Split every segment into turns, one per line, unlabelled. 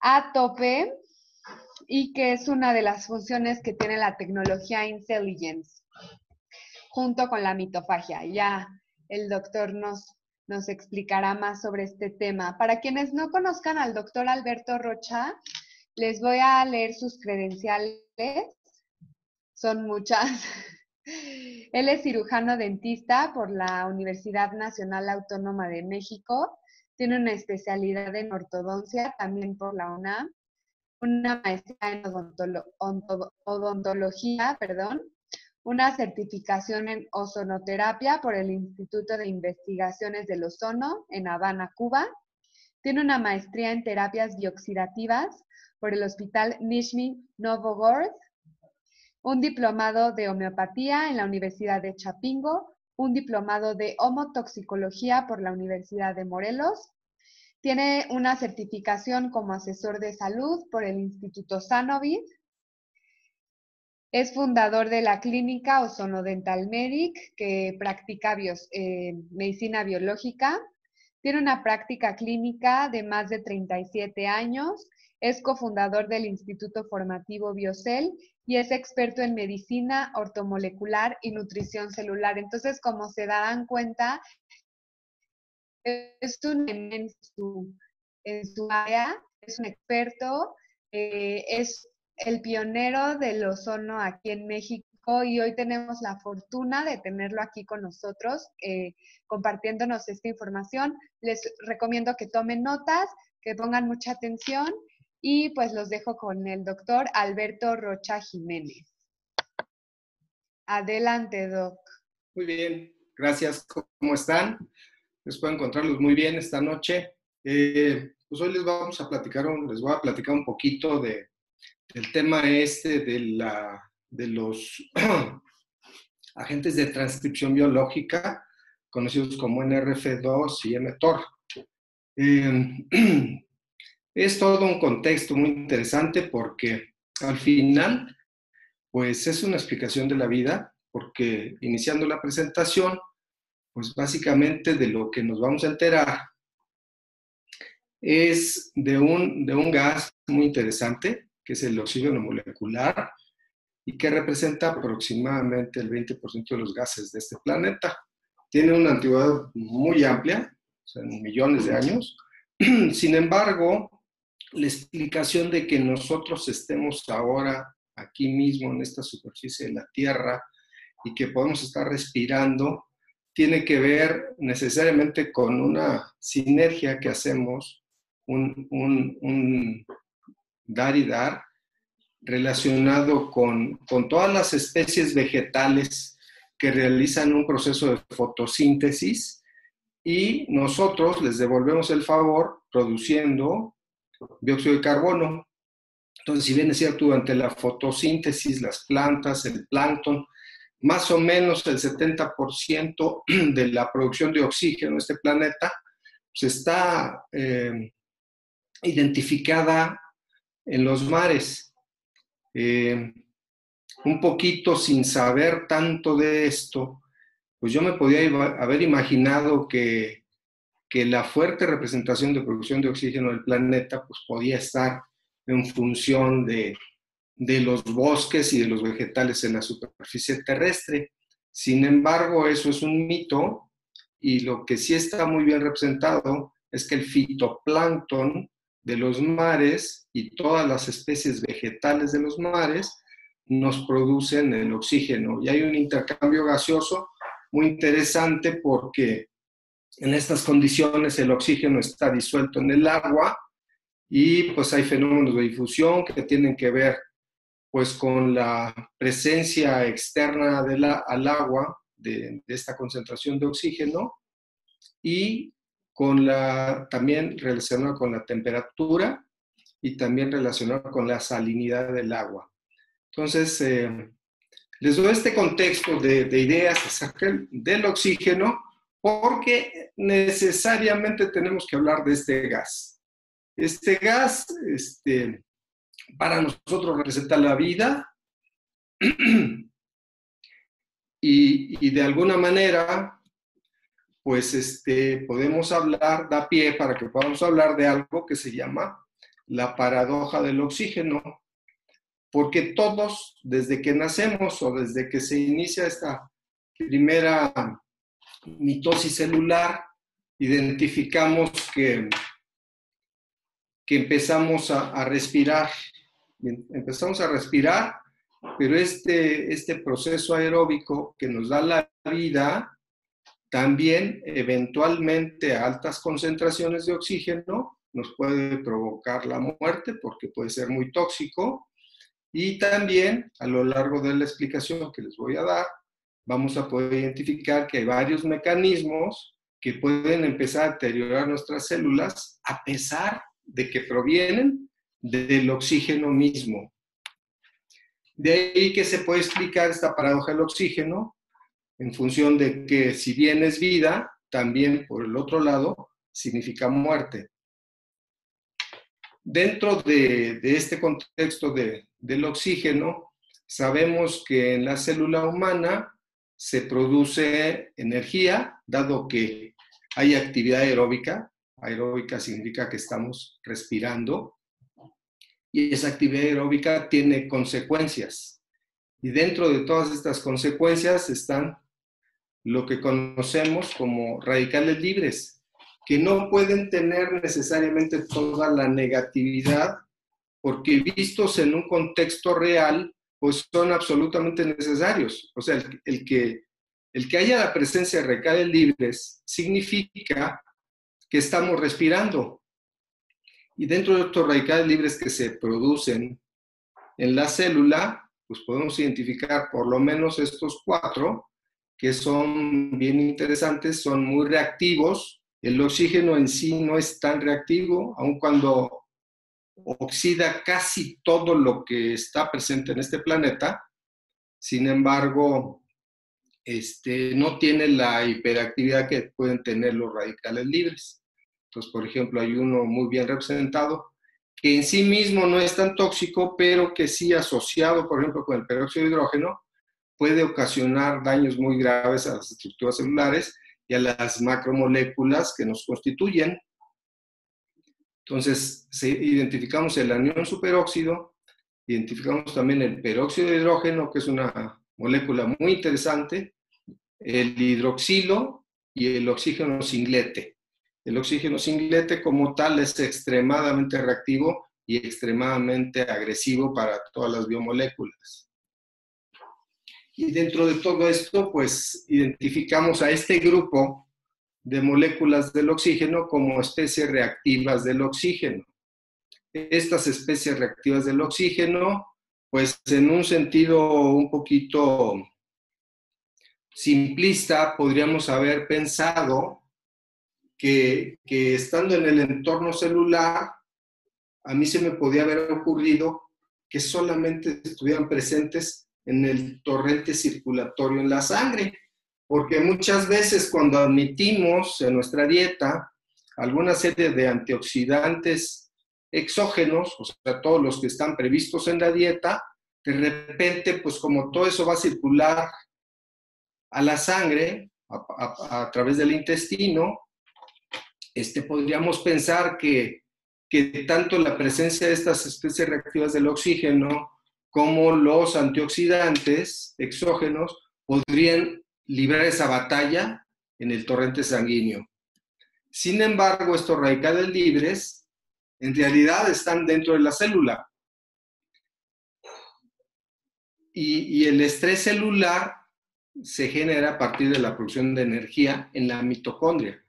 a tope y que es una de las funciones que tiene la tecnología Intelligence, junto con la mitofagia. Ya el doctor nos, nos explicará más sobre este tema. Para quienes no conozcan al doctor Alberto Rocha, les voy a leer sus credenciales. Son muchas. Él es cirujano dentista por la Universidad Nacional Autónoma de México. Tiene una especialidad en ortodoncia también por la UNAM, una maestría en odontología, perdón, una certificación en ozonoterapia por el Instituto de Investigaciones del Ozono en Habana, Cuba. Tiene una maestría en terapias bioxidativas por el Hospital Nizhny Novgorod un diplomado de homeopatía en la Universidad de Chapingo, un diplomado de homotoxicología por la Universidad de Morelos. Tiene una certificación como asesor de salud por el Instituto Sanovid. Es fundador de la clínica Ozono Dental Medic, que practica eh, medicina biológica. Tiene una práctica clínica de más de 37 años. Es cofundador del Instituto Formativo Biocel y es experto en medicina ortomolecular y nutrición celular. Entonces, como se darán cuenta, es un en su, área, es un experto, eh, es el pionero del ozono aquí en México y hoy tenemos la fortuna de tenerlo aquí con nosotros eh, compartiéndonos esta información. Les recomiendo que tomen notas, que pongan mucha atención y pues los dejo con el doctor Alberto Rocha Jiménez. Adelante, Doc.
Muy bien, gracias. ¿Cómo están? Espero encontrarlos muy bien esta noche. Eh, pues hoy les vamos a platicar, les voy a platicar un poquito de, del tema este de, la, de los agentes de transcripción biológica, conocidos como NRF2 y mTOR. Eh, Es todo un contexto muy interesante porque al final, pues es una explicación de la vida, porque iniciando la presentación, pues básicamente de lo que nos vamos a enterar es de un, de un gas muy interesante, que es el oxígeno molecular, y que representa aproximadamente el 20% de los gases de este planeta. Tiene una antigüedad muy amplia, o sea, en millones de años. Sin embargo, la explicación de que nosotros estemos ahora aquí mismo en esta superficie de la Tierra y que podemos estar respirando tiene que ver necesariamente con una sinergia que hacemos, un, dar y dar, relacionado con, con todas las especies vegetales que realizan un proceso de fotosíntesis y nosotros les devolvemos el favor produciendo dióxido de carbono. Entonces, si bien es cierto, durante la fotosíntesis, las plantas, el plancton, más o menos el 70% de la producción de oxígeno en este planeta pues está eh, identificada en los mares. Eh, un poquito sin saber tanto de esto, pues yo me podía haber imaginado que que la fuerte representación de producción de oxígeno del planeta pues, podía estar en función de, de los bosques y de los vegetales en la superficie terrestre. Sin embargo, eso es un mito y lo que sí está muy bien representado es que el fitoplancton de los mares y todas las especies vegetales de los mares nos producen el oxígeno. Y hay un intercambio gaseoso muy interesante porque en estas condiciones el oxígeno está disuelto en el agua y pues hay fenómenos de difusión que tienen que ver pues con la presencia externa de la, al agua de, esta concentración de oxígeno y con la, también relacionado con la temperatura y también relacionado con la salinidad del agua. Entonces, eh, les doy este contexto de, de ideas acerca del oxígeno porque necesariamente tenemos que hablar de este gas. Este gas, este, para nosotros representa la vida y, de alguna manera, pues este, podemos hablar, da pie para que podamos hablar de algo que se llama la paradoja del oxígeno, porque todos, desde que nacemos o desde que se inicia esta primera mitosis celular, identificamos que, que empezamos a, respirar. Empezamos a respirar, pero este, este proceso aeróbico que nos da la vida, también eventualmente a altas concentraciones de oxígeno nos puede provocar la muerte porque puede ser muy tóxico. Y también a lo largo de la explicación que les voy a dar, vamos a poder identificar que hay varios mecanismos que pueden empezar a deteriorar nuestras células a pesar de que provienen del oxígeno mismo. De ahí que se puede explicar esta paradoja del oxígeno en función de que si bien es vida, también por el otro lado significa muerte. Dentro de, este contexto del oxígeno, sabemos que en la célula humana se produce energía, dado que hay actividad aeróbica. Aeróbica significa que estamos respirando. Y esa actividad aeróbica tiene consecuencias. Y dentro de todas estas consecuencias están lo que conocemos como radicales libres, que no pueden tener necesariamente toda la negatividad, porque vistos en un contexto real, pues son absolutamente necesarios. O sea, el, que, el que haya la presencia de radicales libres significa que estamos respirando. Y dentro de estos radicales libres que se producen en la célula, pues podemos identificar por lo menos estos cuatro, que son bien interesantes, son muy reactivos. El oxígeno en sí no es tan reactivo, aun cuando oxida casi todo lo que está presente en este planeta, sin embargo, este, no tiene la hiperactividad que pueden tener los radicales libres. Entonces, por ejemplo, hay uno muy bien representado que en sí mismo no es tan tóxico, pero que sí asociado, por ejemplo, con el peróxido de hidrógeno, puede ocasionar daños muy graves a las estructuras celulares y a las macromoléculas que nos constituyen. Entonces, identificamos el anión superóxido, identificamos también el peróxido de hidrógeno, que es una molécula muy interesante, el hidroxilo y el oxígeno singlete. El oxígeno singlete como tal es extremadamente reactivo y extremadamente agresivo para todas las biomoléculas. Y dentro de todo esto, pues identificamos a este grupo de moléculas del oxígeno como especies reactivas del oxígeno. Estas especies reactivas del oxígeno, pues en un sentido un poquito simplista, podríamos haber pensado que, estando en el entorno celular, a mí se me podía haber ocurrido que solamente estuvieran presentes en el torrente circulatorio en la sangre porque muchas veces cuando admitimos en nuestra dieta alguna serie de antioxidantes exógenos, o sea, todos los que están previstos en la dieta, de repente, pues como todo eso va a circular a la sangre a, través del intestino, este, podríamos pensar que, que tanto la presencia de estas especies reactivas del oxígeno como los antioxidantes exógenos podrían librar esa batalla en el torrente sanguíneo. Sin embargo, estos radicales libres en realidad están dentro de la célula. Y, el estrés celular se genera a partir de la producción de energía en la mitocondria.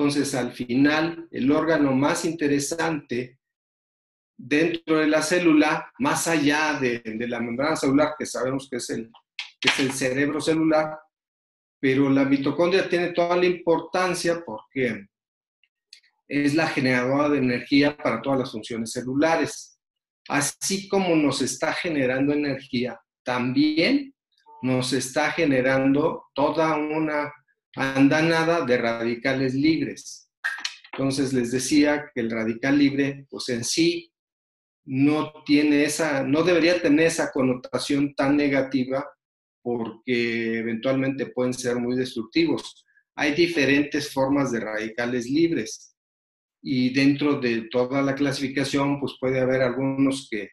Entonces, al final, el órgano más interesante dentro de la célula, más allá de, la membrana celular, que sabemos que es, el, que es el cerebro celular, pero la mitocondria tiene toda la importancia porque es la generadora de energía para todas las funciones celulares. Así como nos está generando energía, también nos está generando toda una andanada de radicales libres. Entonces les decía que el radical libre, pues en sí, no tiene esa, no debería tener esa connotación tan negativa porque eventualmente pueden ser muy destructivos. Hay diferentes formas de radicales libres. y dentro de toda la clasificación, pues puede haber algunos que,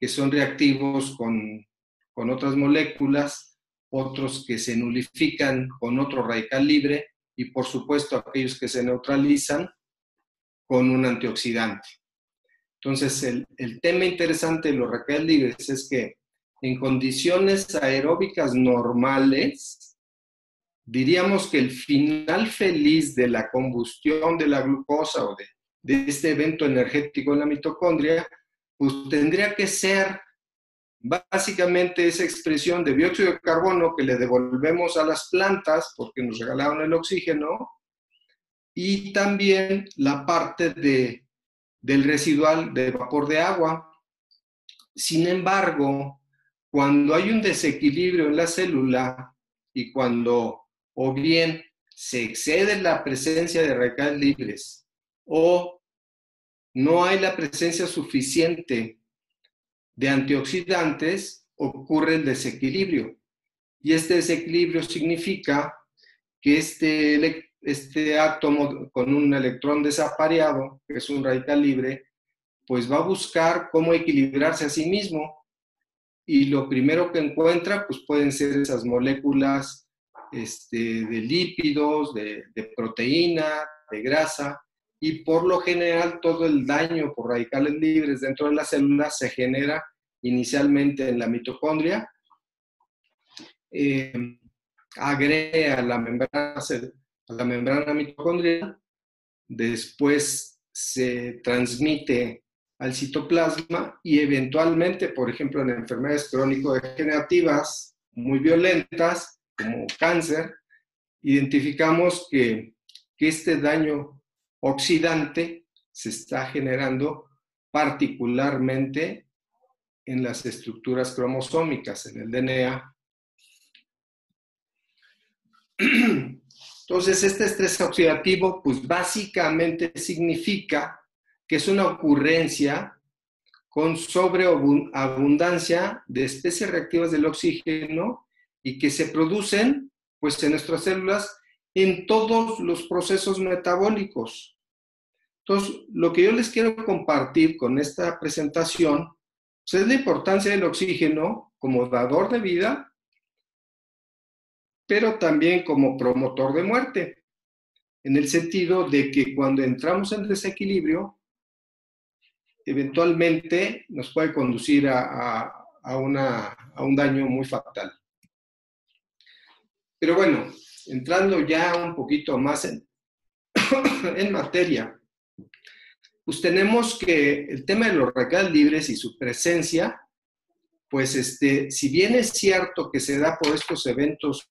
que son reactivos con, con otras moléculas, otros que se nulifican con otro radical libre y por supuesto aquellos que se neutralizan con un antioxidante. Entonces, el, el tema interesante de los radicales libres es que en condiciones aeróbicas normales, diríamos que el final feliz de la combustión de la glucosa o de, de este evento energético en la mitocondria, pues tendría que ser básicamente esa expresión de dióxido de carbono que le devolvemos a las plantas porque nos regalaron el oxígeno y también la parte de, del residual de vapor de agua. Sin embargo, cuando hay un desequilibrio en la célula y cuando o bien se excede la presencia de radicales libres o no hay la presencia suficiente de antioxidantes, ocurre el desequilibrio. Y este desequilibrio significa que este, este átomo con un electrón desapareado, que es un radical libre, pues va a buscar cómo equilibrarse a sí mismo. Y lo primero que encuentra, pues pueden ser esas moléculas este, de lípidos, de, de proteína, de grasa, y por lo general todo el daño por radicales libres dentro de la célula se genera inicialmente en la mitocondria, eh, agrega la membrana, la membrana mitocondrial, después se transmite al citoplasma y eventualmente, por ejemplo, en enfermedades crónico-degenerativas muy violentas, como cáncer, identificamos que este daño oxidante se está generando particularmente en las estructuras cromosómicas, en el DNA. Entonces, este estrés oxidativo, pues básicamente significa que es una ocurrencia con sobreabundancia de especies reactivas del oxígeno y que se producen, pues, en nuestras células en todos los procesos metabólicos. Entonces, lo que yo les quiero compartir con esta presentación pues, es la importancia del oxígeno como dador de vida, pero también como promotor de muerte, en el sentido de que cuando entramos en desequilibrio, eventualmente nos puede conducir a, a un daño muy fatal. Pero bueno, entrando ya un poquito más en, en materia, pues tenemos que el tema de los radicales libres y su presencia, pues este, si bien es cierto que se da por estos eventos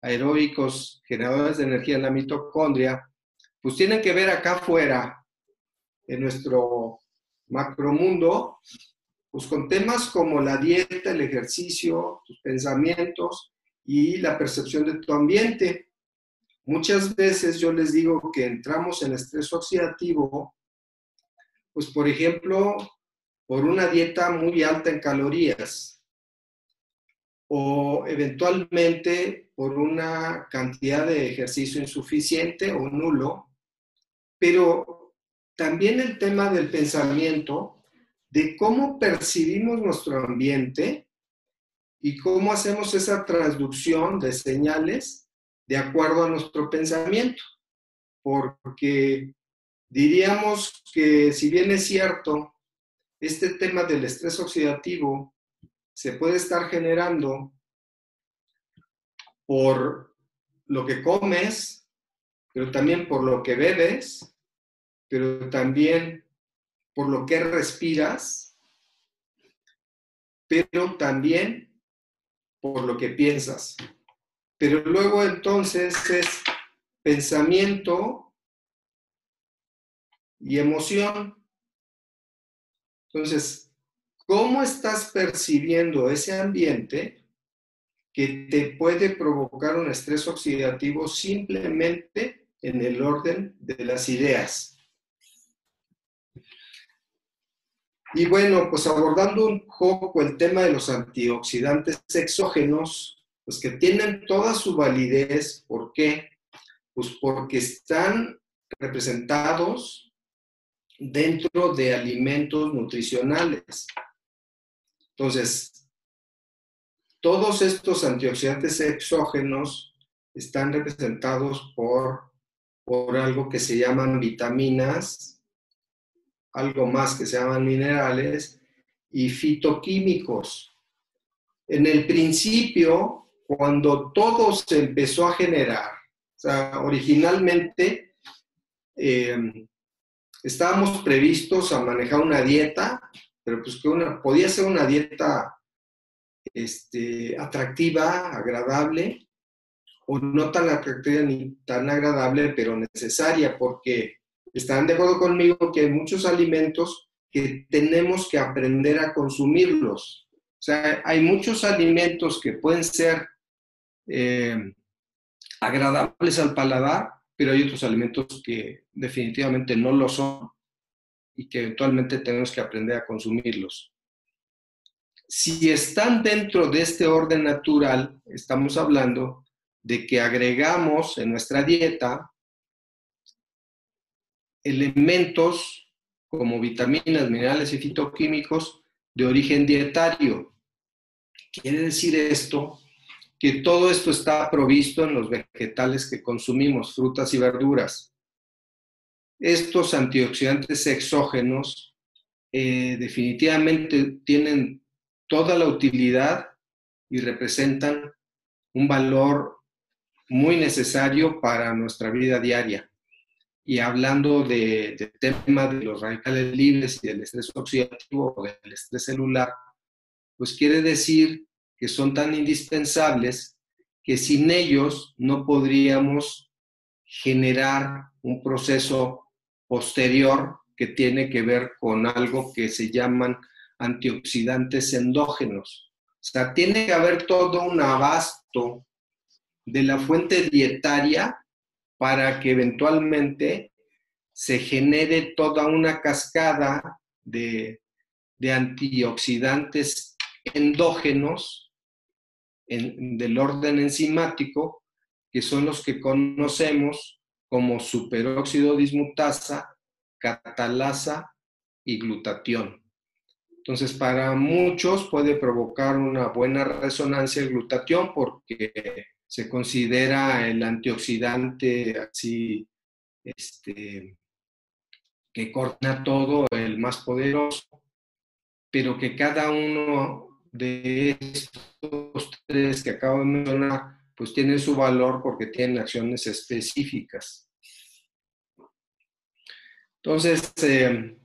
aeróbicos generadores de energía en la mitocondria, pues tienen que ver acá afuera, en nuestro macromundo, pues con temas como la dieta, el ejercicio, tus pensamientos y la percepción de tu ambiente. Muchas veces yo les digo que entramos en estrés oxidativo pues por ejemplo, por una dieta muy alta en calorías o eventualmente por una cantidad de ejercicio insuficiente o nulo, pero también el tema del pensamiento, de cómo percibimos nuestro ambiente y cómo hacemos esa transducción de señales de acuerdo a nuestro pensamiento. Porque Diríamos que si bien es cierto, este tema del estrés oxidativo se puede estar generando por lo que comes, pero también por lo que bebes, pero también por lo que respiras, pero también por lo que piensas. Pero luego entonces es pensamiento y emoción. Entonces, ¿cómo estás percibiendo ese ambiente que te puede provocar un estrés oxidativo simplemente en el orden de las ideas? Y bueno, pues abordando un poco el tema de los antioxidantes exógenos, pues que tienen toda su validez. ¿Por qué? Pues porque están representados dentro de alimentos nutricionales. Entonces, todos estos antioxidantes exógenos están representados por, por algo que se llaman vitaminas, algo más que se llaman minerales y fitoquímicos. En el principio, cuando todo se empezó a generar, o sea, originalmente eh, estábamos previstos a manejar una dieta, pero pues que una, podía ser una dieta este, atractiva, agradable, o no tan atractiva ni tan agradable, pero necesaria, porque están de acuerdo conmigo que hay muchos alimentos que tenemos que aprender a consumirlos. O sea, hay muchos alimentos que pueden ser eh, agradables al paladar, pero hay otros alimentos que definitivamente no lo son y que eventualmente tenemos que aprender a consumirlos. Si están dentro de este orden natural, estamos hablando de que agregamos en nuestra dieta elementos como vitaminas, minerales y fitoquímicos de origen dietario. Quiere decir esto que todo esto está provisto en los vegetales que consumimos, frutas y verduras. Estos antioxidantes exógenos eh, definitivamente tienen toda la utilidad y representan un valor muy necesario para nuestra vida diaria. Y hablando del de tema de los radicales libres y del estrés oxidativo o del estrés celular, pues quiere decir que son tan indispensables que sin ellos no podríamos generar un proceso posterior que tiene que ver con algo que se llaman antioxidantes endógenos. O sea, tiene que haber todo un abasto de la fuente dietaria para que eventualmente se genere toda una cascada de, de antioxidantes endógenos del orden enzimático, que son los que conocemos como superóxido dismutasa, catalasa y glutatión. Entonces, para muchos puede provocar una buena resonancia el glutatión porque se considera el antioxidante así, este, que corta todo, el más poderoso, pero que cada uno de estos tres que acabo de mencionar, pues tienen su valor porque tienen acciones específicas. Entonces, eh,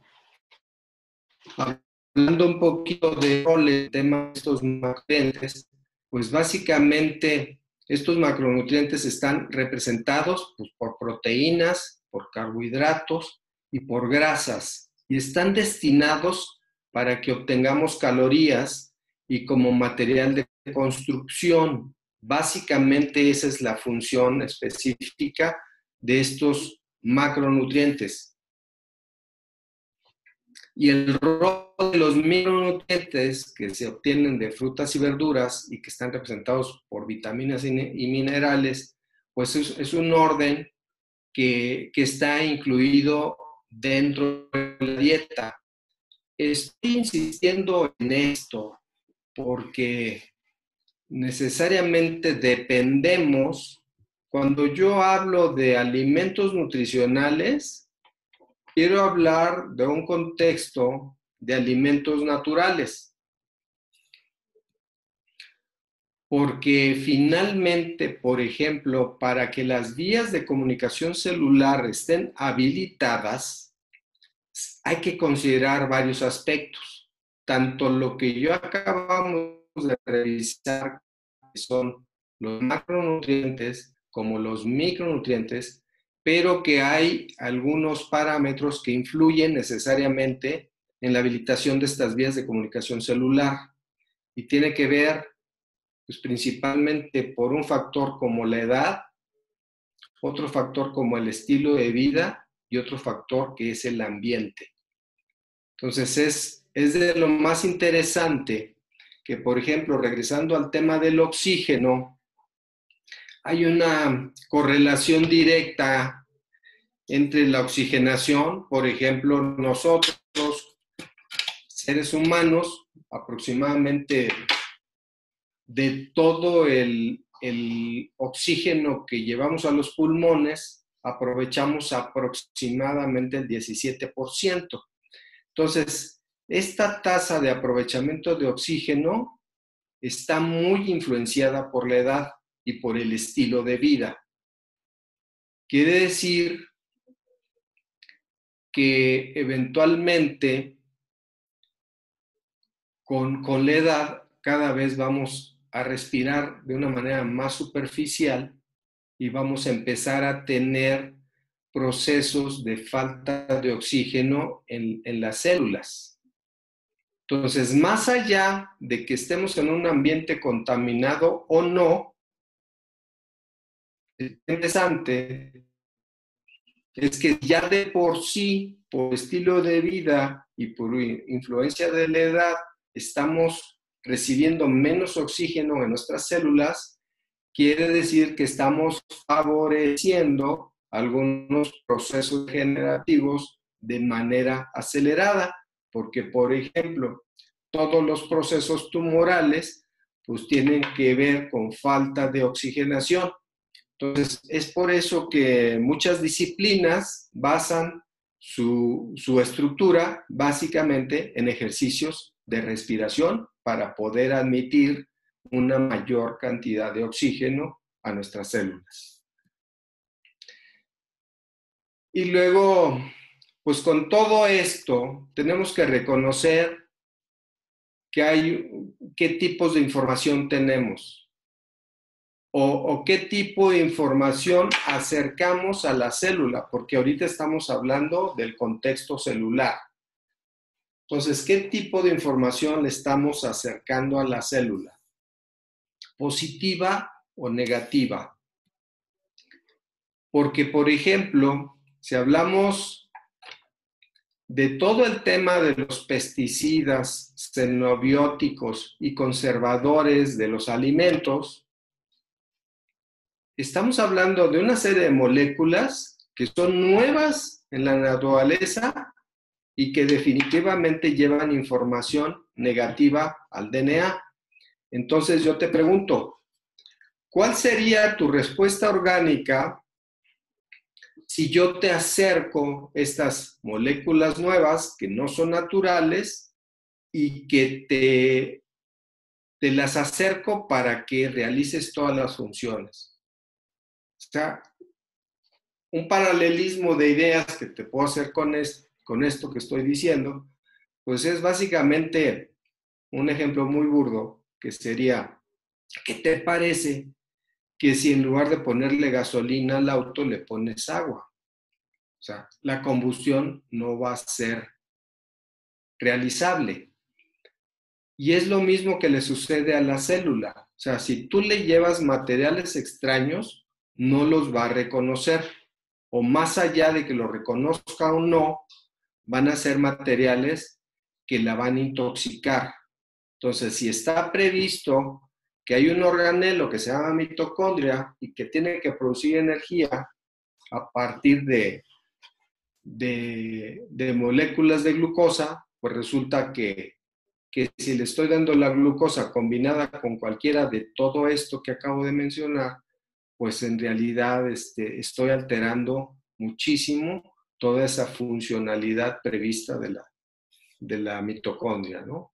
hablando un poquito de el tema de estos macronutrientes, pues básicamente estos macronutrientes están representados pues, por proteínas, por carbohidratos y por grasas, y están destinados para que obtengamos calorías y como material de construcción. Básicamente esa es la función específica de estos macronutrientes. Y el rol de los micronutrientes que se obtienen de frutas y verduras y que están representados por vitaminas y minerales, pues es, un orden que, que está incluido dentro de la dieta. Estoy insistiendo en esto porque necesariamente dependemos, cuando yo hablo de alimentos nutricionales, quiero hablar de un contexto de alimentos naturales. Porque finalmente, por ejemplo, para que las vías de comunicación celular estén habilitadas, hay que considerar varios aspectos tanto lo que yo acabamos de revisar, son los macronutrientes como los micronutrientes, pero que hay algunos parámetros que influyen necesariamente en la habilitación de estas vías de comunicación celular y tiene que ver pues, principalmente por un factor como la edad, otro factor como el estilo de vida y otro factor que es el ambiente. Entonces es es de lo más interesante que, por ejemplo, regresando al tema del oxígeno, hay una correlación directa entre la oxigenación, por ejemplo, nosotros, seres humanos, aproximadamente de todo el, el oxígeno que llevamos a los pulmones, aprovechamos aproximadamente el 17%. Entonces, esta tasa de aprovechamiento de oxígeno está muy influenciada por la edad y por el estilo de vida. Quiere decir que eventualmente con, con la edad cada vez vamos a respirar de una manera más superficial y vamos a empezar a tener procesos de falta de oxígeno en, las células. Entonces, más allá de que estemos en un ambiente contaminado o no, es interesante es que ya de por sí, por estilo de vida y por influencia de la edad, estamos recibiendo menos oxígeno en nuestras células, quiere decir que estamos favoreciendo algunos procesos generativos de manera acelerada, porque, por ejemplo, todos los procesos tumorales pues tienen que ver con falta de oxigenación. Entonces, es por eso que muchas disciplinas basan su, su estructura básicamente en ejercicios de respiración para poder admitir una mayor cantidad de oxígeno a nuestras células. Y luego, pues con todo esto, tenemos que reconocer que hay, qué tipos de información tenemos o, qué tipo de información acercamos a la célula, porque ahorita estamos hablando del contexto celular. Entonces, ¿qué tipo de información le estamos acercando a la célula? ¿Positiva o negativa? Porque, por ejemplo, si hablamos de todo el tema de los pesticidas, xenobióticos y conservadores de los alimentos, estamos hablando de una serie de moléculas que son nuevas en la naturaleza y que definitivamente llevan información negativa al DNA. Entonces yo te pregunto, ¿cuál sería tu respuesta orgánica si yo te acerco estas moléculas nuevas que no son naturales y que te, te las acerco para que realices todas las funciones? O sea, un paralelismo de ideas que te puedo hacer con esto con esto que estoy diciendo, pues es básicamente un ejemplo muy burdo que sería, ¿qué te parece que si en lugar de ponerle gasolina al auto le pones agua? O sea, la combustión no va a ser realizable. Y es lo mismo que le sucede a la célula. O sea, si tú le llevas materiales extraños, no los va a reconocer. O más allá de que lo reconozca o no, van a ser materiales que la van a intoxicar. Entonces, si está previsto que hay un organelo que se llama mitocondria y que tiene que producir energía a partir de, de, moléculas de glucosa, pues resulta que, que si le estoy dando la glucosa combinada con cualquiera de todo esto que acabo de mencionar, pues en realidad este, estoy alterando muchísimo toda esa funcionalidad prevista de la, de la mitocondria, ¿no?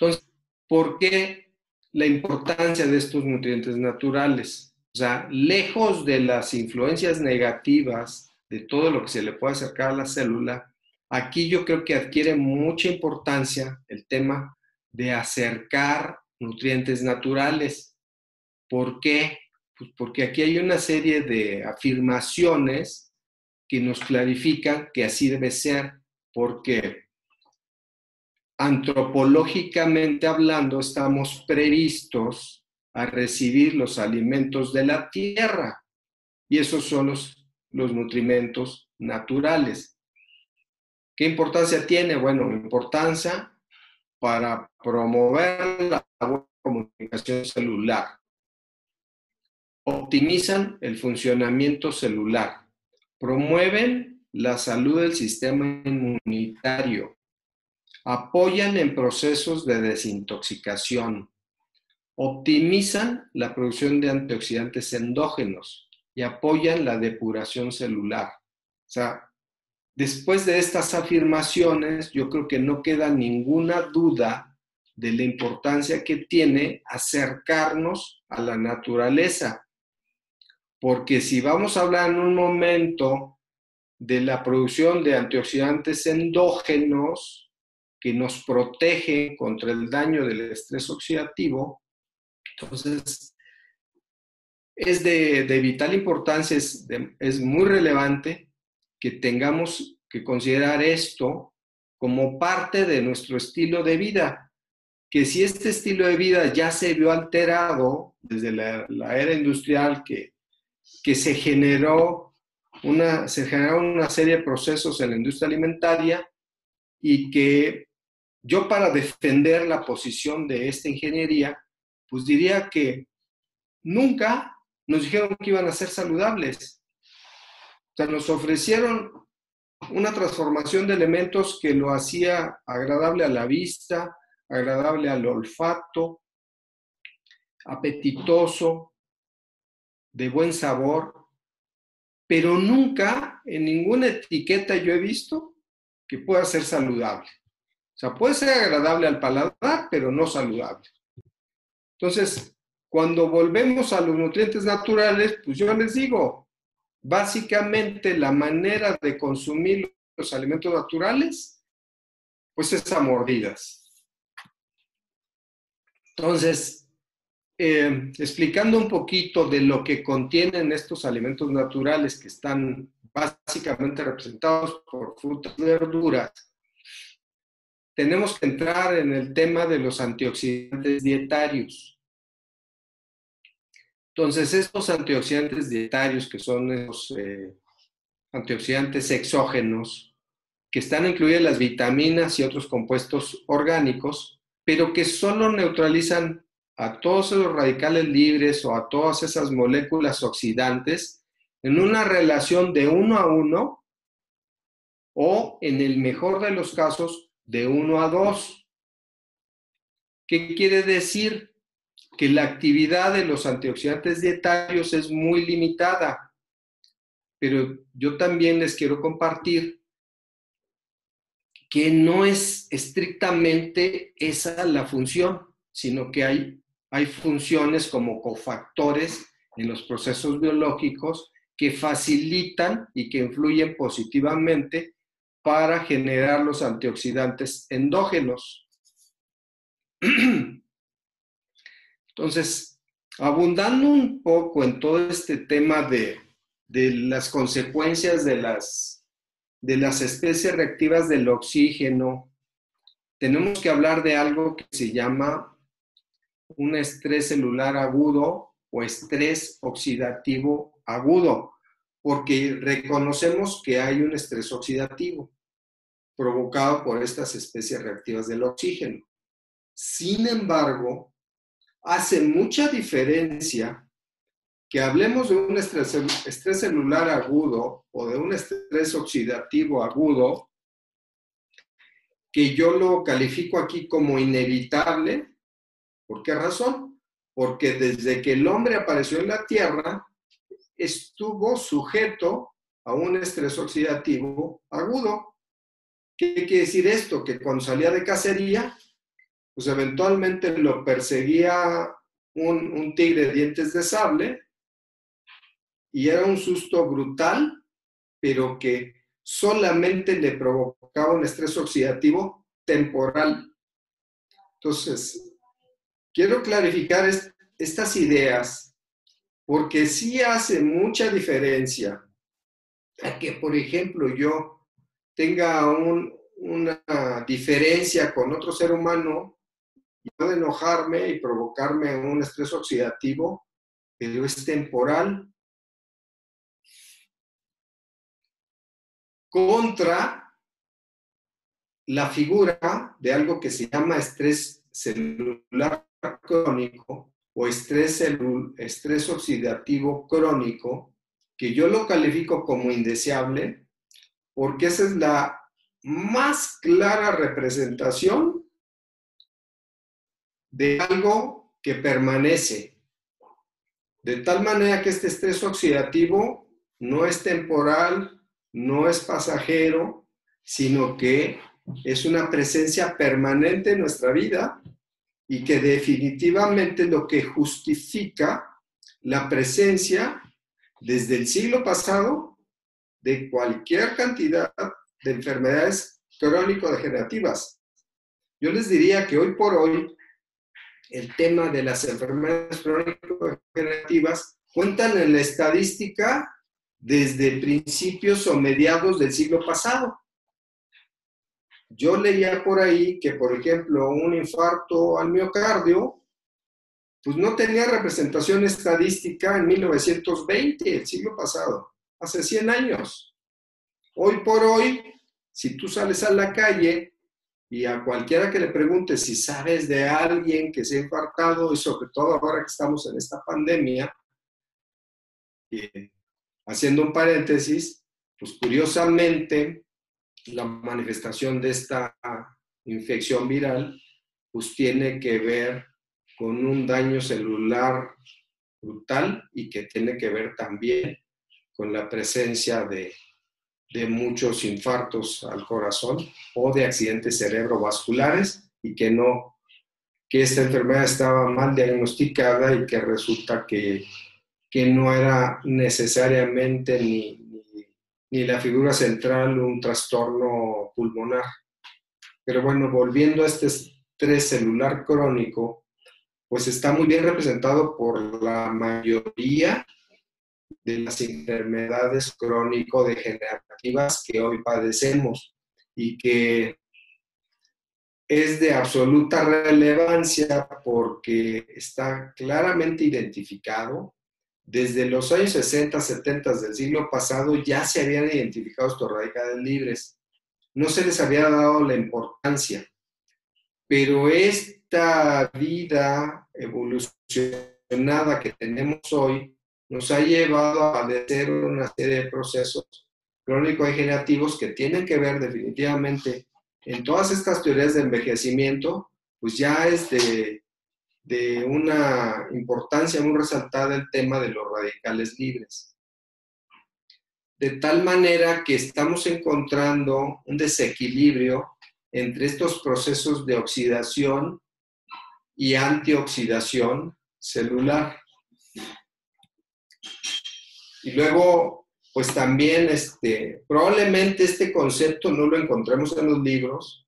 Entonces, ¿por qué la importancia de estos nutrientes naturales? O sea, lejos de las influencias negativas de todo lo que se le puede acercar a la célula, aquí yo creo que adquiere mucha importancia el tema de acercar nutrientes naturales. ¿Por qué? Pues porque aquí hay una serie de afirmaciones que nos clarifican que así debe ser, porque antropológicamente hablando estamos previstos a recibir los alimentos de la tierra y esos son los, los nutrimentos naturales. ¿Qué importancia tiene? Bueno, importancia para promover la comunicación celular optimizan el funcionamiento celular, promueven la salud del sistema inmunitario, apoyan en procesos de desintoxicación, optimizan la producción de antioxidantes endógenos y apoyan la depuración celular. O sea, después de estas afirmaciones, yo creo que no queda ninguna duda de la importancia que tiene acercarnos a la naturaleza. Porque si vamos a hablar en un momento de la producción de antioxidantes endógenos que nos protegen contra el daño del estrés oxidativo, entonces es de, vital importancia, es, es muy relevante que tengamos que considerar esto como parte de nuestro estilo de vida, que si este estilo de vida ya se vio alterado desde la, era industrial, que, que se generó una, se generó una serie de procesos en la industria alimentaria y que yo para defender la posición de esta ingeniería, pues diría que nunca nos dijeron que iban a ser saludables. O sea, nos ofrecieron una transformación de elementos que lo hacía agradable a la vista, agradable al olfato, apetitoso, de buen sabor, pero nunca en ninguna etiqueta yo he visto que pueda ser saludable. O sea, puede ser agradable al paladar, pero no saludable. Entonces, cuando volvemos a los nutrientes naturales, pues yo les digo, básicamente la manera de consumir los alimentos naturales, pues es a mordidas. Entonces, eh, explicando un poquito de lo que contienen estos alimentos naturales que están básicamente representados por frutas y verduras, tenemos que entrar en el tema de los antioxidantes dietarios. Entonces, estos antioxidantes dietarios, que son esos eh, antioxidantes exógenos, que están incluidas las vitaminas y otros compuestos orgánicos, pero que solo neutralizan a todos esos radicales libres o a todas esas moléculas oxidantes en una relación de uno a uno o, en el mejor de los casos, de uno a dos. ¿Qué quiere decir? que la actividad de los antioxidantes dietarios es muy limitada, pero yo también les quiero compartir que no es estrictamente esa la función, sino que hay, hay funciones como cofactores en los procesos biológicos que facilitan y que influyen positivamente para generar los antioxidantes endógenos. Entonces, abundando un poco en todo este tema de, las consecuencias de las, de las especies reactivas del oxígeno, tenemos que hablar de algo que se llama un estrés celular agudo o estrés oxidativo agudo, porque reconocemos que hay un estrés oxidativo provocado por estas especies reactivas del oxígeno. Sin embargo, hace mucha diferencia que hablemos de un estrés, celular agudo o de un estrés oxidativo agudo, que yo lo califico aquí como inevitable. ¿Por qué razón? Porque desde que el hombre apareció en la Tierra, estuvo sujeto a un estrés oxidativo agudo. ¿Qué quiere decir esto? Que cuando salía de cacería, pues eventualmente lo perseguía un, tigre de dientes de sable y era un susto brutal, pero que solamente le provocaba un estrés oxidativo temporal. Entonces, quiero clarificar estas ideas porque sí hace mucha diferencia a que, por ejemplo, yo tenga una diferencia con otro ser humano puede enojarme y provocarme un estrés oxidativo, pero es temporal. Contra la figura de algo que se llama estrés celular crónico, o estrés, estrés oxidativo crónico, que yo lo califico como indeseable, porque esa es la más clara representación de algo que permanece. De tal manera que este estrés oxidativo no es temporal, no es pasajero, sino que es una presencia permanente en nuestra vida y que definitivamente lo que justifica la presencia desde el siglo pasado de cualquier cantidad de enfermedades crónico-degenerativas. Yo les diría que hoy por hoy el tema de las enfermedades crónico-degenerativas cuentan en la estadística desde principios o mediados del siglo pasado. Yo leía por ahí que, por ejemplo, un infarto al miocardio, pues no tenía representación estadística en 1920, el siglo pasado, hace 100 años. Hoy por hoy, si tú sales a la calle y a cualquiera que le pregunte si sabes de alguien que se ha infartado, y sobre todo ahora que estamos en esta pandemia, haciendo un paréntesis, pues curiosamente la manifestación de esta infección viral pues tiene que ver con un daño celular brutal y que tiene que ver también con la presencia de, de muchos infartos al corazón o de accidentes cerebrovasculares y que no, que esta enfermedad estaba mal diagnosticada y que resulta que, que no era necesariamente ni, ni la figura central un trastorno pulmonar. Pero bueno, volviendo a este estrés celular crónico, pues está muy bien representado por la mayoría de las enfermedades crónico-degenerativas que hoy padecemos y que es de absoluta relevancia porque está claramente identificado desde los años 60, 70 del siglo pasado ya se habían identificado estos radicales libres. No se les había dado la importancia, pero esta vida evolucionada que tenemos hoy nos ha llevado a padecer una serie de procesos crónico-degenerativos que tienen que ver definitivamente en todas estas teorías de envejecimiento, pues ya es de de una importancia muy resaltada el tema de los radicales libres. De tal manera que estamos encontrando un desequilibrio entre estos procesos de oxidación y antioxidación celular. Y luego, pues también, este, probablemente este concepto no lo encontremos en los libros,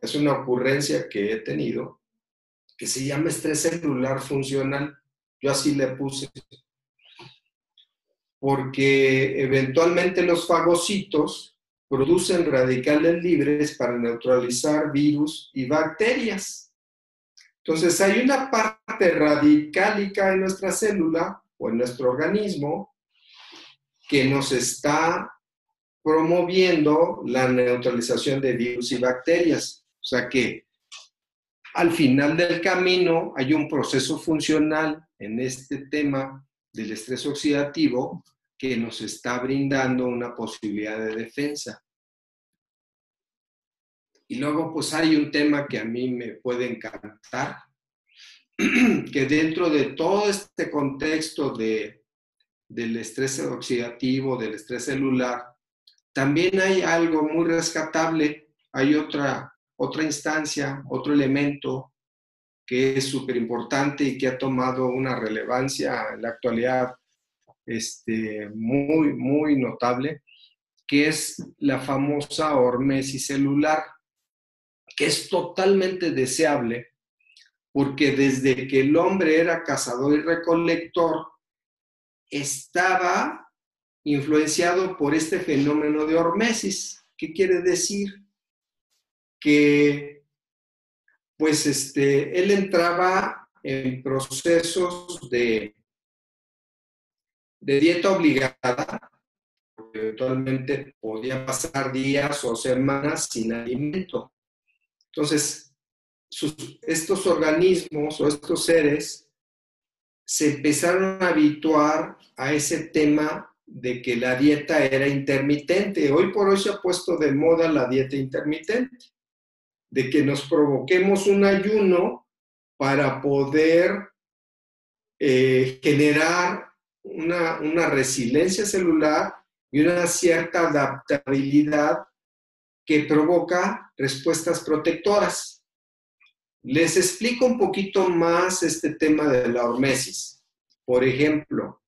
es una ocurrencia que he tenido, que se llama estrés celular funcional. Yo así le puse. Porque eventualmente los fagocitos producen radicales libres para neutralizar virus y bacterias. Entonces hay una parte radicálica en nuestra célula o en nuestro organismo que nos está promoviendo la neutralización de virus y bacterias. O sea que al final del camino hay un proceso funcional en este tema del estrés oxidativo que nos está brindando una posibilidad de defensa. Y luego pues hay un tema que a mí me puede encantar, que dentro de todo este contexto de, del estrés oxidativo, del estrés celular, también hay algo muy rescatable, hay otra otra instancia, otro elemento que es súper importante y que ha tomado una relevancia en la actualidad este, muy, muy notable, que es la famosa hormesis celular, que es totalmente deseable porque desde que el hombre era cazador y recolector, estaba influenciado por este fenómeno de hormesis. ¿Qué quiere decir? Que pues este, él entraba en procesos de, de dieta obligada, eventualmente podía pasar días o semanas sin alimento. Entonces, estos organismos o estos seres se empezaron a habituar a ese tema de que la dieta era intermitente. Hoy por hoy se ha puesto de moda la dieta intermitente, de que nos provoquemos un ayuno para poder eh, generar una, una resiliencia celular y una cierta adaptabilidad que provoca respuestas protectoras. Les explico un poquito más este tema de la hormesis. Por ejemplo,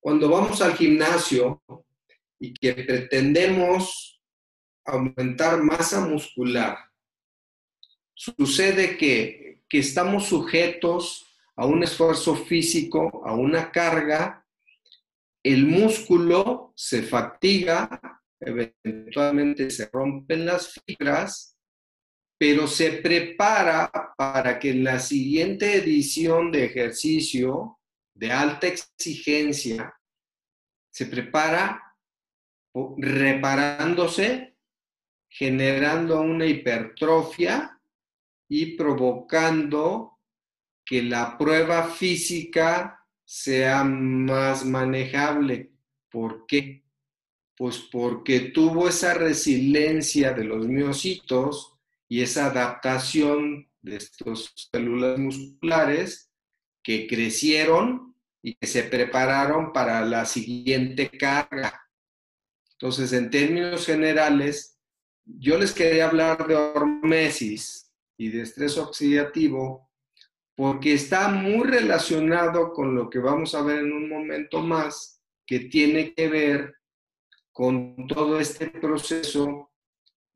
cuando vamos al gimnasio y que pretendemos aumentar masa muscular, sucede que, que estamos sujetos a un esfuerzo físico, a una carga, el músculo se fatiga, eventualmente se rompen las fibras pero se prepara para que en la siguiente edición de ejercicio de alta exigencia se prepara reparándose, generando una hipertrofia y provocando que la prueba física sea más manejable. ¿Por qué? Pues porque tuvo esa resiliencia de los miocitos y esa adaptación de estas células musculares que crecieron y que se prepararon para la siguiente carga. Entonces, en términos generales, yo les quería hablar de hormesis y de estrés oxidativo porque está muy relacionado con lo que vamos a ver en un momento más, que tiene que ver con todo este proceso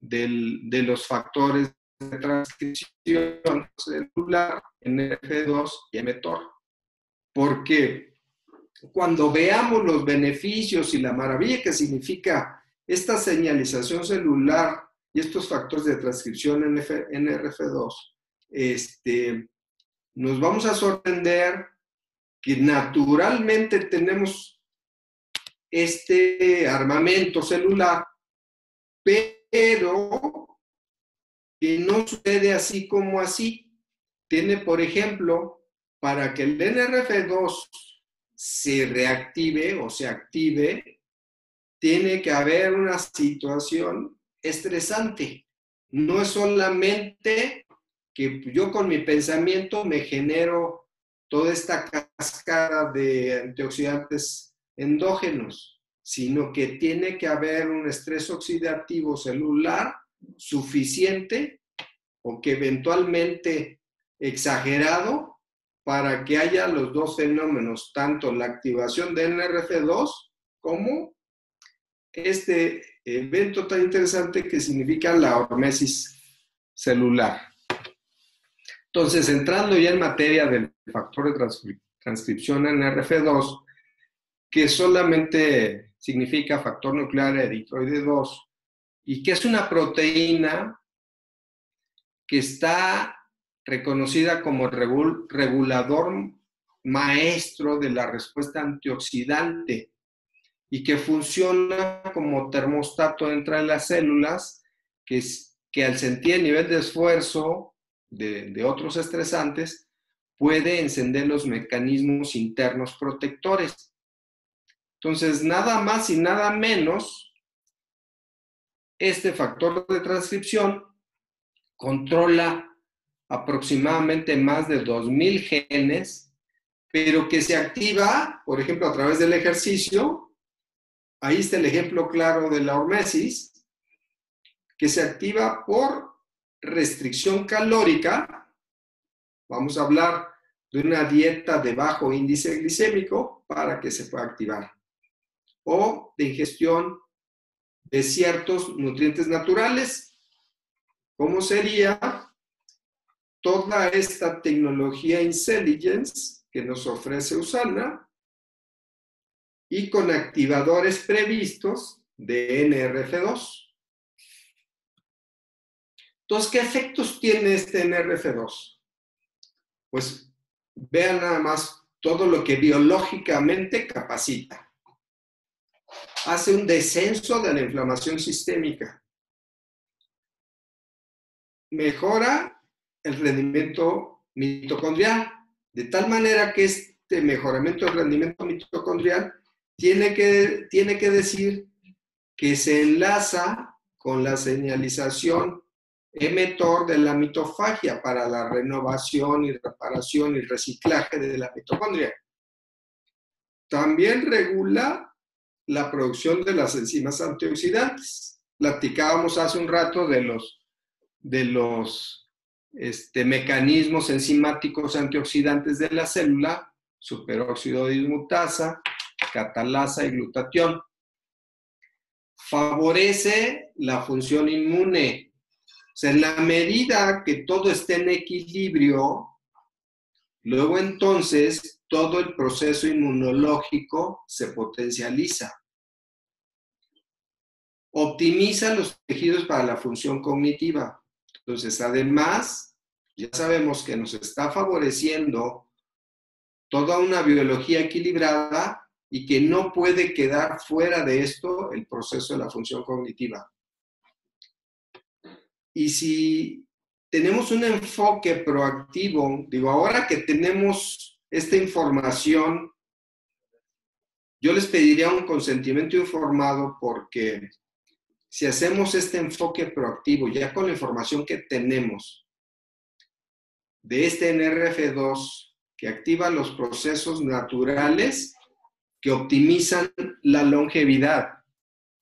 de los factores de transcripción celular NF2 y mTOR. Porque cuando veamos los beneficios y la maravilla que significa esta señalización celular y estos factores de transcripción NF, NRF2, este, nos vamos a sorprender que naturalmente tenemos este armamento celular, pero pero que no sucede así como así. Tiene, por ejemplo, para que el NRF2 se reactive o se active, tiene que haber una situación estresante. No es solamente que yo con mi pensamiento me genero toda esta cascada de antioxidantes endógenos sino que tiene que haber un estrés oxidativo celular suficiente o que eventualmente exagerado para que haya los dos fenómenos, tanto la activación de NRF2 como este evento tan interesante que significa la hormesis celular. Entonces, entrando ya en materia del factor de transcripción NRF2, que solamente significa factor nuclear eritroide 2, y que es una proteína que está reconocida como regulador maestro de la respuesta antioxidante y que funciona como termostato entre las células, que, que al sentir el nivel de esfuerzo de, de otros estresantes, puede encender los mecanismos internos protectores. Entonces, nada más y nada menos, este factor de transcripción controla aproximadamente más de 2.000 genes, pero que se activa, por ejemplo, a través del ejercicio. Ahí está el ejemplo claro de la hormesis, que se activa por restricción calórica. Vamos a hablar de una dieta de bajo índice glicémico para que se pueda activar. O de ingestión de ciertos nutrientes naturales, ¿Cómo sería toda esta tecnología Intelligence que nos ofrece Usana y con activadores previstos de NRF2. Entonces, ¿qué efectos tiene este NRF2? Pues vean nada más todo lo que biológicamente capacita hace un descenso de la inflamación sistémica. Mejora el rendimiento mitocondrial. De tal manera que este mejoramiento del rendimiento mitocondrial tiene que, tiene que decir que se enlaza con la señalización emetor de la mitofagia para la renovación y reparación y reciclaje de la mitocondria. También regula la producción de las enzimas antioxidantes. Platicábamos hace un rato de los, de los este, mecanismos enzimáticos antioxidantes de la célula, superóxido dismutasa, catalasa y glutatión. Favorece la función inmune. O sea, en la medida que todo esté en equilibrio, luego entonces todo el proceso inmunológico se potencializa. Optimiza los tejidos para la función cognitiva. Entonces, además, ya sabemos que nos está favoreciendo toda una biología equilibrada y que no puede quedar fuera de esto el proceso de la función cognitiva. Y si tenemos un enfoque proactivo, digo, ahora que tenemos esta información, yo les pediría un consentimiento informado porque si hacemos este enfoque proactivo, ya con la información que tenemos de este NRF2 que activa los procesos naturales que optimizan la longevidad.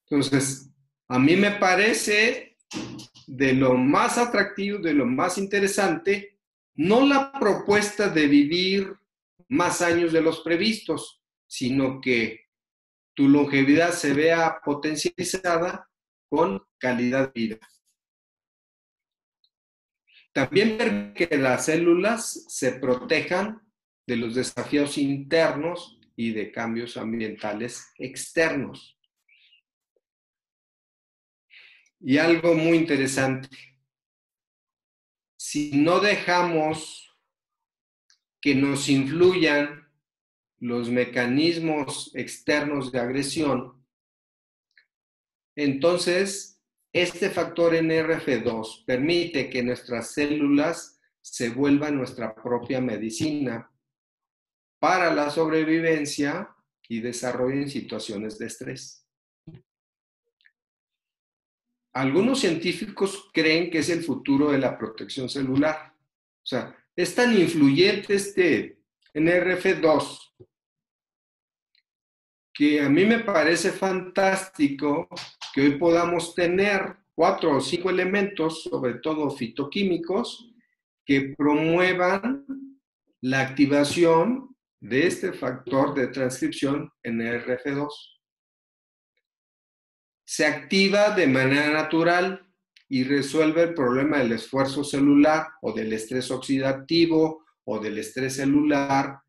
Entonces, a mí me parece de lo más atractivo, de lo más interesante, no la propuesta de vivir más años de los previstos, sino que tu longevidad se vea potencializada con calidad de vida. También permite que las células se protejan de los desafíos internos y de cambios ambientales externos. Y algo muy interesante, si no dejamos que nos influyan los mecanismos externos de agresión, entonces este factor NRF2 permite que nuestras células se vuelvan nuestra propia medicina para la sobrevivencia y desarrollo en situaciones de estrés. Algunos científicos creen que es el futuro de la protección celular. O sea, es tan influyente este NRF2 que a mí me parece fantástico que hoy podamos tener cuatro o cinco elementos, sobre todo fitoquímicos, que promuevan la activación de este factor de transcripción NRF2. Se activa de manera natural y resuelve el problema del esfuerzo celular o del estrés oxidativo o del estrés celular,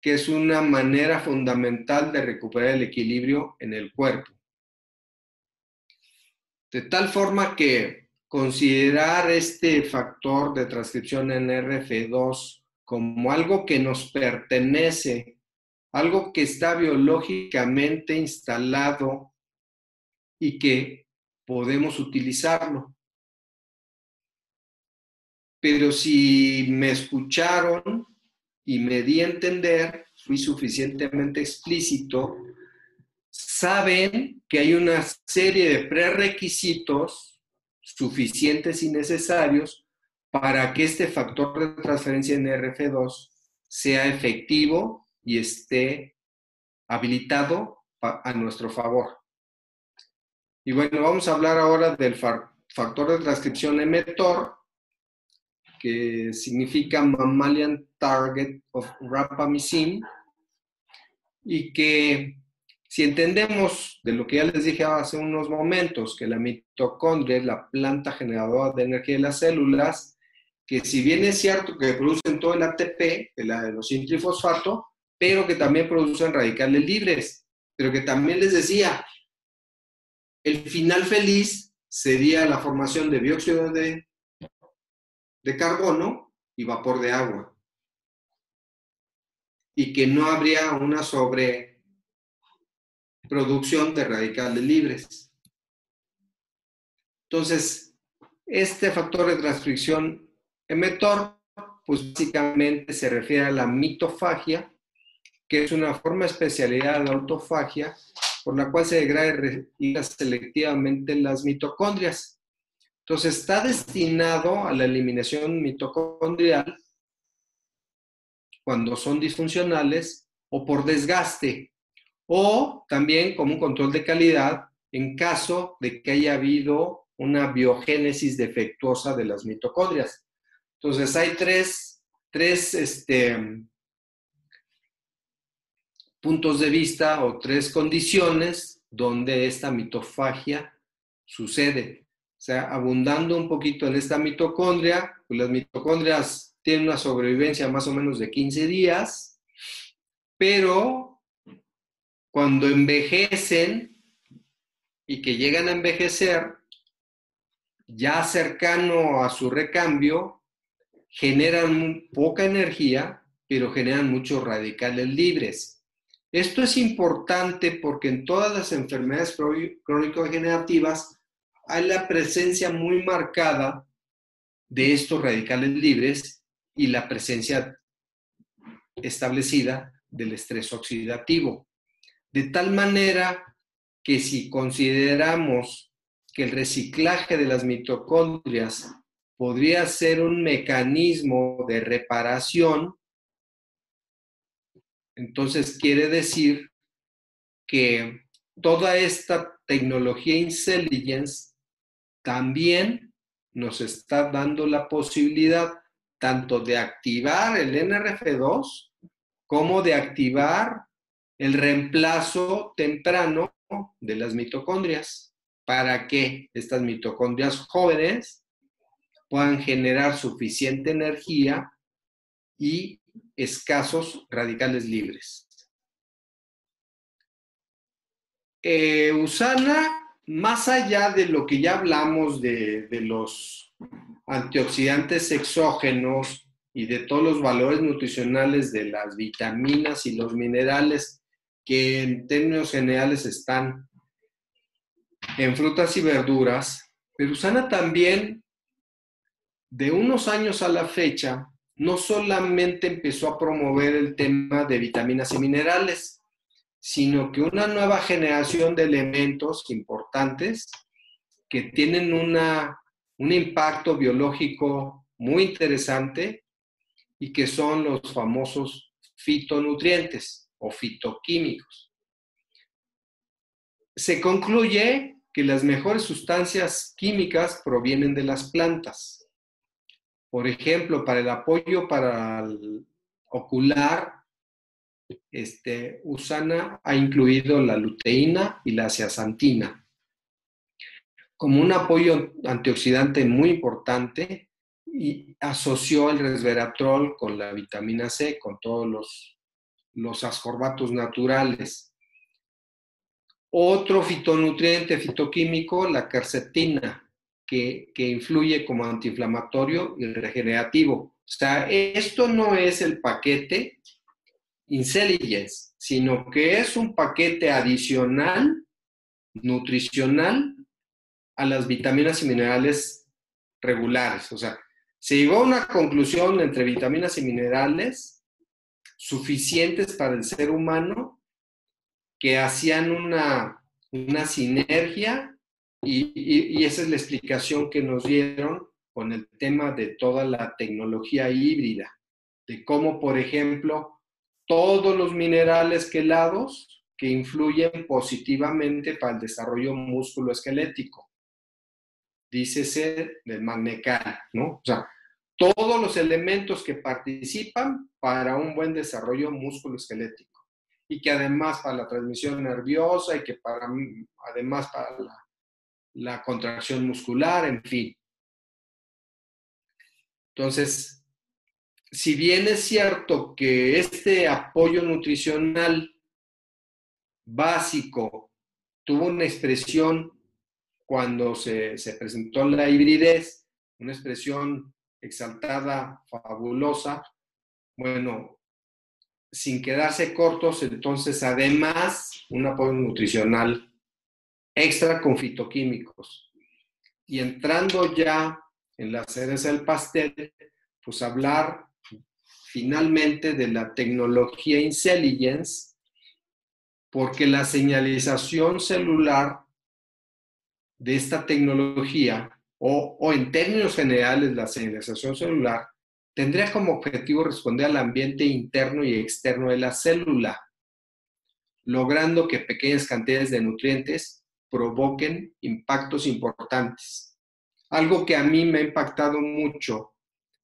que es una manera fundamental de recuperar el equilibrio en el cuerpo. De tal forma que considerar este factor de transcripción en RF2 como algo que nos pertenece, algo que está biológicamente instalado y que podemos utilizarlo. Pero si me escucharon y me di a entender, fui suficientemente explícito, saben que hay una serie de prerequisitos suficientes y necesarios para que este factor de transferencia en RF2 sea efectivo y esté habilitado a nuestro favor. Y bueno, vamos a hablar ahora del factor de transcripción emetor, que significa Mammalian Target of Rapamycin, y que si entendemos de lo que ya les dije hace unos momentos, que la mitocondria es la planta generadora de energía de las células, que si bien es cierto que producen todo el ATP, los trifosfato, pero que también producen radicales libres, pero que también les decía, el final feliz sería la formación de dióxido de, de carbono y vapor de agua. Y que no habría una sobreproducción de radicales libres. Entonces, este factor de transcripción emetor pues básicamente se refiere a la mitofagia, que es una forma especialidad de la autofagia por la cual se degrada selectivamente las mitocondrias. Entonces, está destinado a la eliminación mitocondrial cuando son disfuncionales o por desgaste, o también como un control de calidad en caso de que haya habido una biogénesis defectuosa de las mitocondrias. Entonces, hay tres, tres este, puntos de vista o tres condiciones donde esta mitofagia sucede. O sea, abundando un poquito en esta mitocondria, pues las mitocondrias tienen una sobrevivencia más o menos de 15 días, pero cuando envejecen y que llegan a envejecer, ya cercano a su recambio, generan poca energía, pero generan muchos radicales libres. Esto es importante porque en todas las enfermedades crónico-degenerativas hay la presencia muy marcada de estos radicales libres y la presencia establecida del estrés oxidativo. De tal manera que si consideramos que el reciclaje de las mitocondrias podría ser un mecanismo de reparación, entonces quiere decir que toda esta tecnología intelligence también nos está dando la posibilidad tanto de activar el NRF2 como de activar el reemplazo temprano de las mitocondrias. Para que estas mitocondrias jóvenes puedan generar suficiente energía y escasos radicales libres. Eh, Usana, más allá de lo que ya hablamos de, de los antioxidantes exógenos y de todos los valores nutricionales de las vitaminas y los minerales que en términos generales están en frutas y verduras, pero Usana también, de unos años a la fecha, no solamente empezó a promover el tema de vitaminas y minerales, sino que una nueva generación de elementos importantes que tienen una, un impacto biológico muy interesante y que son los famosos fitonutrientes o fitoquímicos. Se concluye que las mejores sustancias químicas provienen de las plantas por ejemplo, para el apoyo para el ocular, este, Usana ha incluido la luteína y la zeaxantina como un apoyo antioxidante muy importante y asoció el resveratrol con la vitamina C, con todos los, los ascorbatos naturales. Otro fitonutriente fitoquímico, la quercetina, que, influye como antiinflamatorio y regenerativo. O sea, esto no es el paquete Intelligence, sino que es un paquete adicional, nutricional, a las vitaminas y minerales regulares. O sea, se llegó a una conclusión entre vitaminas y minerales suficientes para el ser humano que hacían una, una sinergia y, esa es la explicación que nos dieron con el tema de toda la tecnología híbrida, de cómo, por ejemplo, todos los minerales quelados que influyen positivamente para el desarrollo músculo esquelético. Dícese del magnecal, ¿no? O sea, todos los elementos que participan para un buen desarrollo músculo esquelético y que además para la transmisión nerviosa y que para, además para la la contracción muscular, en fin. Entonces, si bien es cierto que este apoyo nutricional básico tuvo una expresión cuando se, presentó la hibridez, una expresión exaltada, fabulosa, bueno, sin quedarse cortos, entonces además un apoyo nutricional extra con fitoquímicos. Y entrando ya en la cereza del pastel, pues hablar finalmente de la tecnología intelligence, porque la señalización celular de esta tecnología, o, o, en términos generales la señalización celular, tendría como objetivo responder al ambiente interno y externo de la célula, logrando que pequeñas cantidades de nutrientes provoquen impactos importantes. Algo que a mí me ha impactado mucho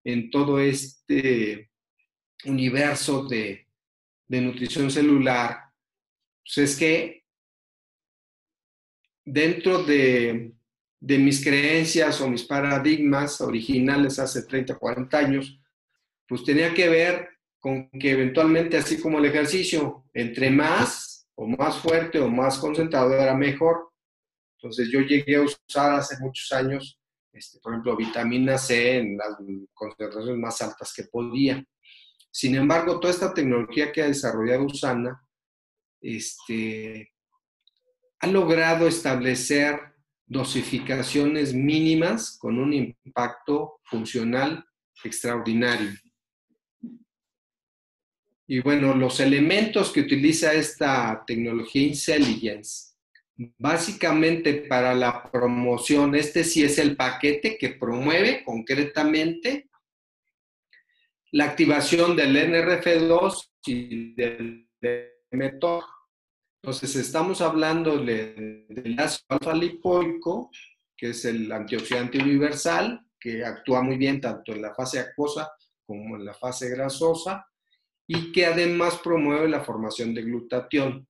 en todo este universo de, nutrición celular, pues es que dentro de, de, mis creencias o mis paradigmas originales hace 30, 40 años, pues tenía que ver con que eventualmente, así como el ejercicio, entre más o más fuerte o más concentrado era mejor. Entonces yo llegué a usar hace muchos años este, por ejemplo, vitamina C en las concentraciones más altas que podía. Sin embargo, toda esta tecnología que ha desarrollado Usana este, ha logrado establecer dosificaciones mínimas con un impacto funcional extraordinario. Y bueno, los elementos que utiliza esta tecnología Intelligence básicamente para la promoción, este sí es el paquete que promueve concretamente la activación del NRF2 y del mTOR. Entonces, estamos hablando del ácido alfa lipoico, que es el antioxidante universal, que actúa muy bien tanto en la fase acuosa como en la fase grasosa, y que además promueve la formación de glutatión.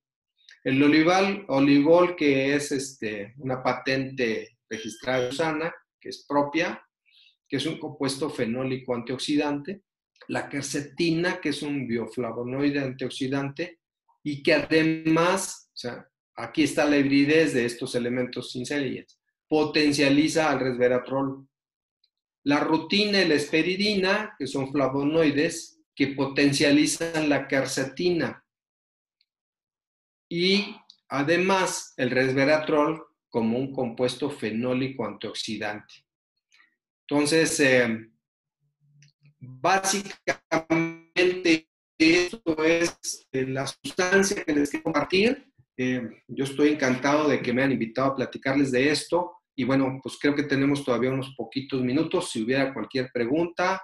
El olival, olivol, que es este, una patente registrada Usana, que es propia, que es un compuesto fenólico antioxidante, la quercetina, que es un bioflavonoide antioxidante, y que además, o sea, aquí está la hibridez de estos elementos sincelias, potencializa al resveratrol. La rutina y la esperidina, que son flavonoides, que potencializan la quercetina, y además el resveratrol como un compuesto fenólico antioxidante. Entonces, eh, básicamente esto es eh, la sustancia que les quiero compartir. Eh, yo estoy encantado de que me han invitado a platicarles de esto y bueno, pues creo que tenemos todavía unos poquitos minutos. Si hubiera cualquier pregunta,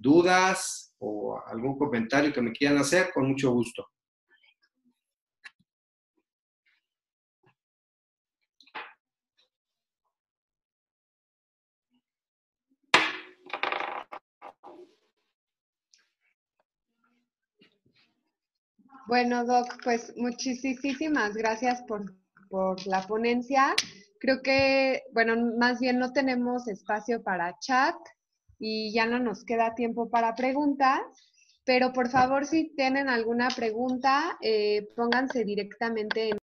dudas o algún comentario que me quieran hacer, con mucho gusto.
Bueno, Doc, pues muchísimas gracias por, la ponencia. Creo que, bueno, más bien no tenemos espacio para chat y ya no nos queda tiempo para preguntas, pero por favor, si tienen alguna pregunta, eh, pónganse directamente en...